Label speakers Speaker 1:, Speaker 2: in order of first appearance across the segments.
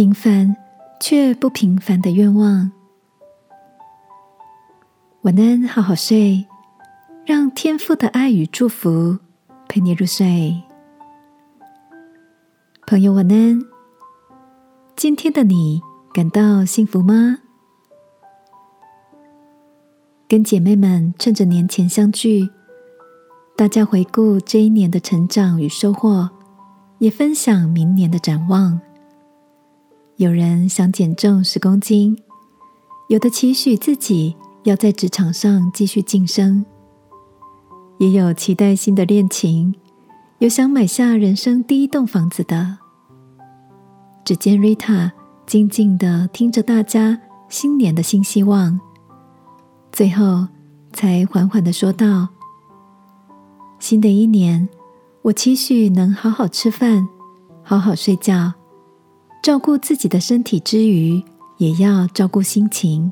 Speaker 1: 平凡却不平凡的愿望。晚安，好好睡，让天父的爱与祝福陪你入睡。朋友，晚安。今天的你感到幸福吗？跟姐妹们趁着年前相聚，大家回顾这一年的成长与收获，也分享明年的展望。有人想减重十公斤，有的期许自己要在职场上继续晋升，也有期待新的恋情，有想买下人生第一栋房子的。只见瑞塔静静的听着大家新年的新希望，最后才缓缓的说道：“新的一年，我期许能好好吃饭，好好睡觉。”照顾自己的身体之余，也要照顾心情，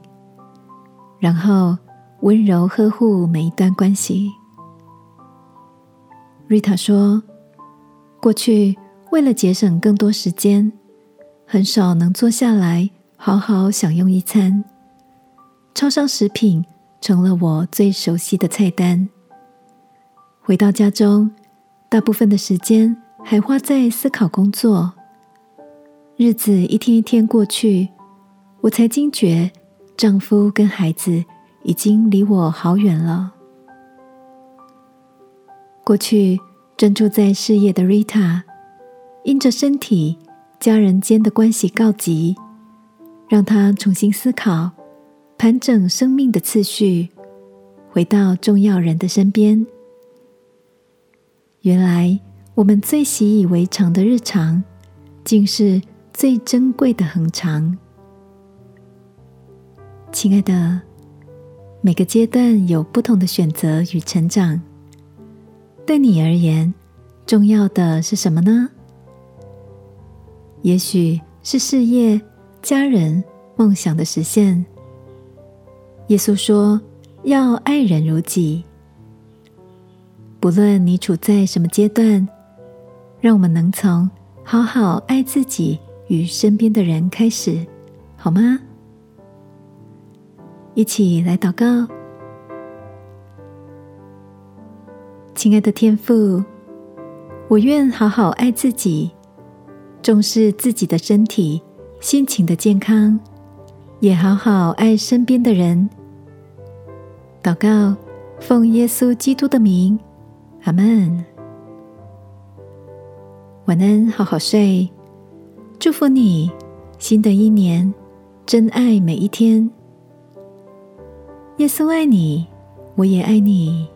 Speaker 1: 然后温柔呵护每一段关系。瑞塔说：“过去为了节省更多时间，很少能坐下来好好享用一餐。超商食品成了我最熟悉的菜单。回到家中，大部分的时间还花在思考工作。”日子一天一天过去，我才惊觉，丈夫跟孩子已经离我好远了。过去专注在事业的 Rita，因着身体、家人间的关系告急，让她重新思考、盘整生命的次序，回到重要人的身边。原来我们最习以为常的日常，竟是。最珍贵的恒长，亲爱的，每个阶段有不同的选择与成长。对你而言，重要的是什么呢？也许是事业、家人、梦想的实现。耶稣说：“要爱人如己。”不论你处在什么阶段，让我们能从好好爱自己。与身边的人开始，好吗？一起来祷告，亲爱的天父，我愿好好爱自己，重视自己的身体、心情的健康，也好好爱身边的人。祷告，奉耶稣基督的名，阿门。晚安，好好睡。祝福你，新的一年，真爱每一天。耶稣爱你，我也爱你。